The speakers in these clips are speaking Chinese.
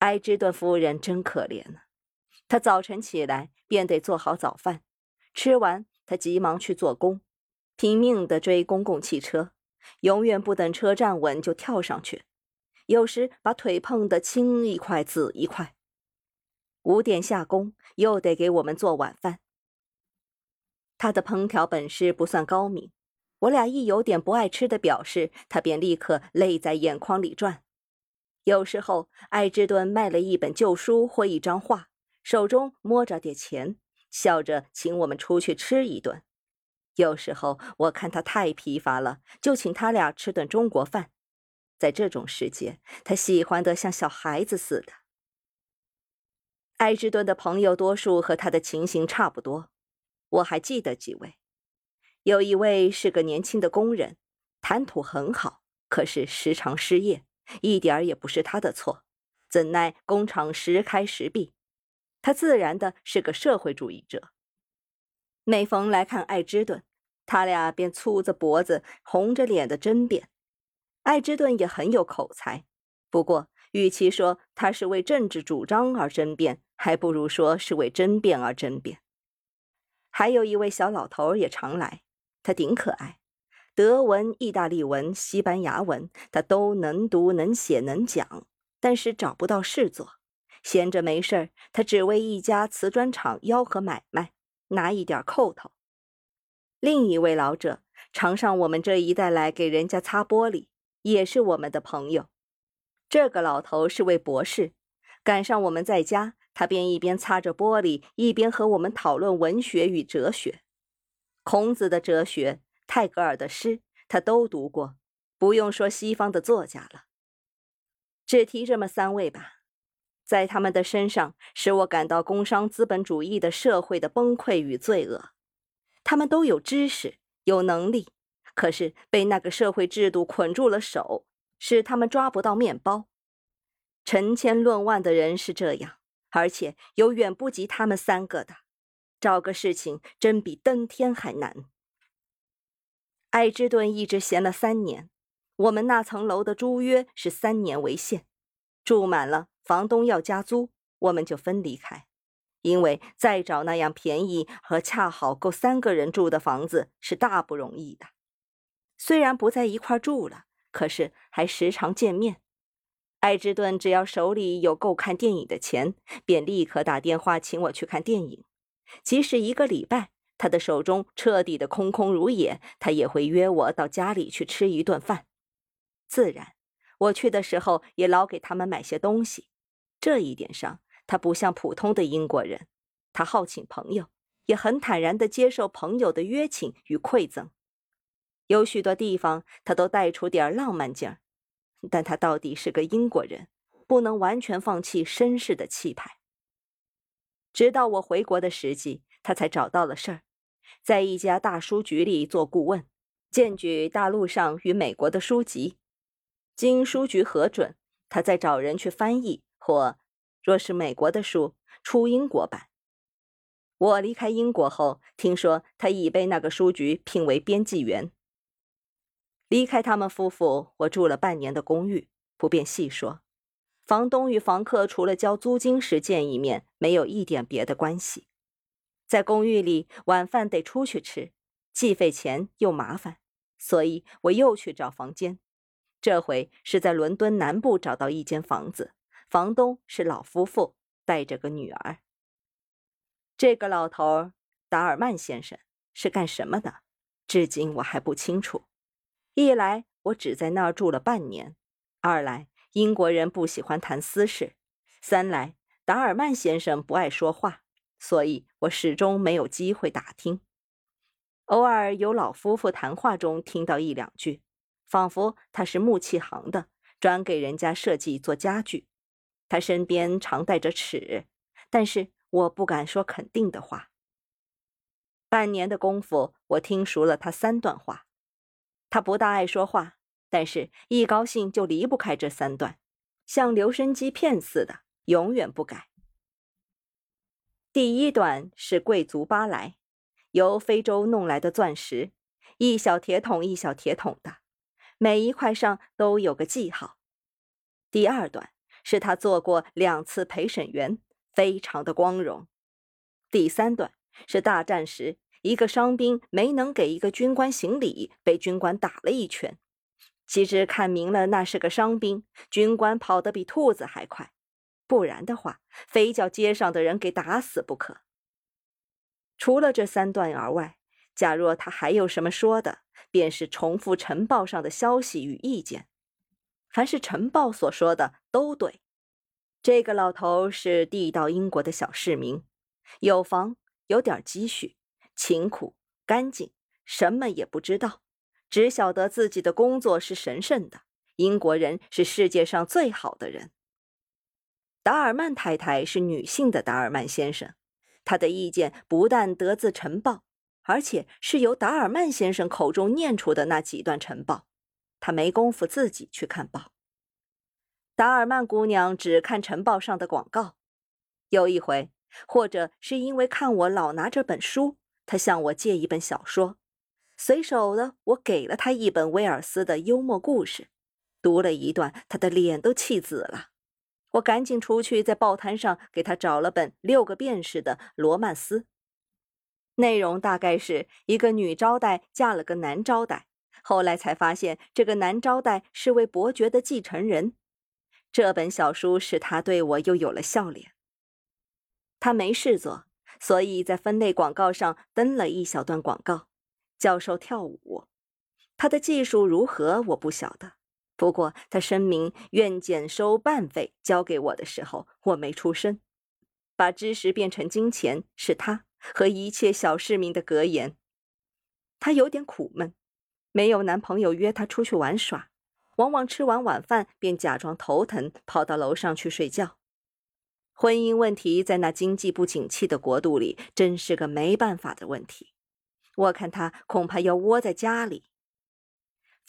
埃芝顿夫人真可怜啊！她早晨起来便得做好早饭，吃完她急忙去做工，拼命地追公共汽车，永远不等车站稳就跳上去，有时把腿碰得青一块紫一块。五点下工，又得给我们做晚饭。他的烹调本事不算高明，我俩一有点不爱吃的表示，他便立刻泪在眼眶里转。有时候，艾芝顿卖了一本旧书或一张画，手中摸着点钱，笑着请我们出去吃一顿。有时候，我看他太疲乏了，就请他俩吃顿中国饭。在这种时节，他喜欢得像小孩子似的。艾芝顿的朋友多数和他的情形差不多，我还记得几位。有一位是个年轻的工人，谈吐很好，可是时常失业，一点儿也不是他的错，怎奈工厂时开时闭，他自然的是个社会主义者。每逢来看艾芝顿，他俩便粗着脖子、红着脸的争辩。艾芝顿也很有口才，不过与其说他是为政治主张而争辩，还不如说是为争辩而争辩。还有一位小老头也常来，他顶可爱，德文、意大利文、西班牙文他都能读、能写、能讲，但是找不到事做，闲着没事儿，他只为一家瓷砖厂吆喝买卖，拿一点扣头。另一位老者常上我们这一带来给人家擦玻璃，也是我们的朋友。这个老头是位博士，赶上我们在家。他便一边擦着玻璃，一边和我们讨论文学与哲学。孔子的哲学、泰戈尔的诗，他都读过，不用说西方的作家了。只提这么三位吧，在他们的身上，使我感到工商资本主义的社会的崩溃与罪恶。他们都有知识、有能力，可是被那个社会制度捆住了手，使他们抓不到面包。成千论万的人是这样。而且有远不及他们三个的，找个事情真比登天还难。艾芝顿一直闲了三年，我们那层楼的租约是三年为限，住满了，房东要加租，我们就分离开，因为再找那样便宜和恰好够三个人住的房子是大不容易的。虽然不在一块住了，可是还时常见面。艾芝顿只要手里有够看电影的钱，便立刻打电话请我去看电影。即使一个礼拜他的手中彻底的空空如也，他也会约我到家里去吃一顿饭。自然，我去的时候也老给他们买些东西。这一点上，他不像普通的英国人，他好请朋友，也很坦然地接受朋友的约请与馈赠。有许多地方，他都带出点浪漫劲儿。但他到底是个英国人，不能完全放弃绅士的气派。直到我回国的时机，他才找到了事儿，在一家大书局里做顾问，荐举大陆上与美国的书籍，经书局核准，他再找人去翻译，或若是美国的书出英国版。我离开英国后，听说他已被那个书局聘为编辑员。离开他们夫妇，我住了半年的公寓，不便细说。房东与房客除了交租金时见一面，没有一点别的关系。在公寓里，晚饭得出去吃，既费钱又麻烦，所以我又去找房间。这回是在伦敦南部找到一间房子，房东是老夫妇，带着个女儿。这个老头达尔曼先生是干什么的？至今我还不清楚。一来我只在那儿住了半年，二来英国人不喜欢谈私事，三来达尔曼先生不爱说话，所以我始终没有机会打听。偶尔有老夫妇谈话中听到一两句，仿佛他是木器行的，专给人家设计做家具。他身边常带着尺，但是我不敢说肯定的话。半年的功夫，我听熟了他三段话。他不大爱说话，但是一高兴就离不开这三段，像留声机片似的，永远不改。第一段是贵族巴莱，由非洲弄来的钻石，一小铁桶一小铁桶的，每一块上都有个记号。第二段是他做过两次陪审员，非常的光荣。第三段是大战时一个伤兵没能给一个军官行礼，被军官打了一拳。其实看明了那是个伤兵，军官跑得比兔子还快，不然的话，非叫街上的人给打死不可。除了这三段而外，假若他还有什么说的，便是重复晨报上的消息与意见。凡是晨报所说的都对。这个老头是地道英国的小市民，有房，有点积蓄，勤苦干净，什么也不知道。只晓得自己的工作是神圣的，英国人是世界上最好的人。达尔曼太太是女性的达尔曼先生，他的意见不但得自晨报，而且是由达尔曼先生口中念出的那几段晨报，他没工夫自己去看报。达尔曼姑娘只看晨报上的广告。有一回，或者是因为看我老拿着本书，她向我借一本小说。随手的，我给了她一本威尔斯的幽默故事，读了一段，她的脸都气紫了。我赶紧出去，在报摊上给他找了本六个便士的罗曼斯，内容大概是一个女招待嫁了个男招待，后来才发现这个男招待是位伯爵的继承人。这本小书使他对我又有了笑脸。他没事做，所以在分类广告上登了一小段广告。教授跳舞，他的技术如何我不晓得。不过他声明愿减收半费交给我的时候，我没出声。把知识变成金钱是他和一切小市民的格言。他有点苦闷，没有男朋友约他出去玩耍，往往吃完晚饭便假装头疼，跑到楼上去睡觉。婚姻问题在那经济不景气的国度里，真是个没办法的问题。我看他恐怕要窝在家里。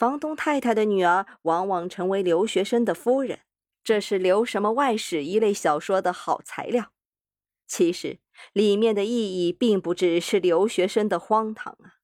房东太太的女儿往往成为留学生的夫人，这是留什么外史一类小说的好材料。其实里面的意义并不只是留学生的荒唐啊。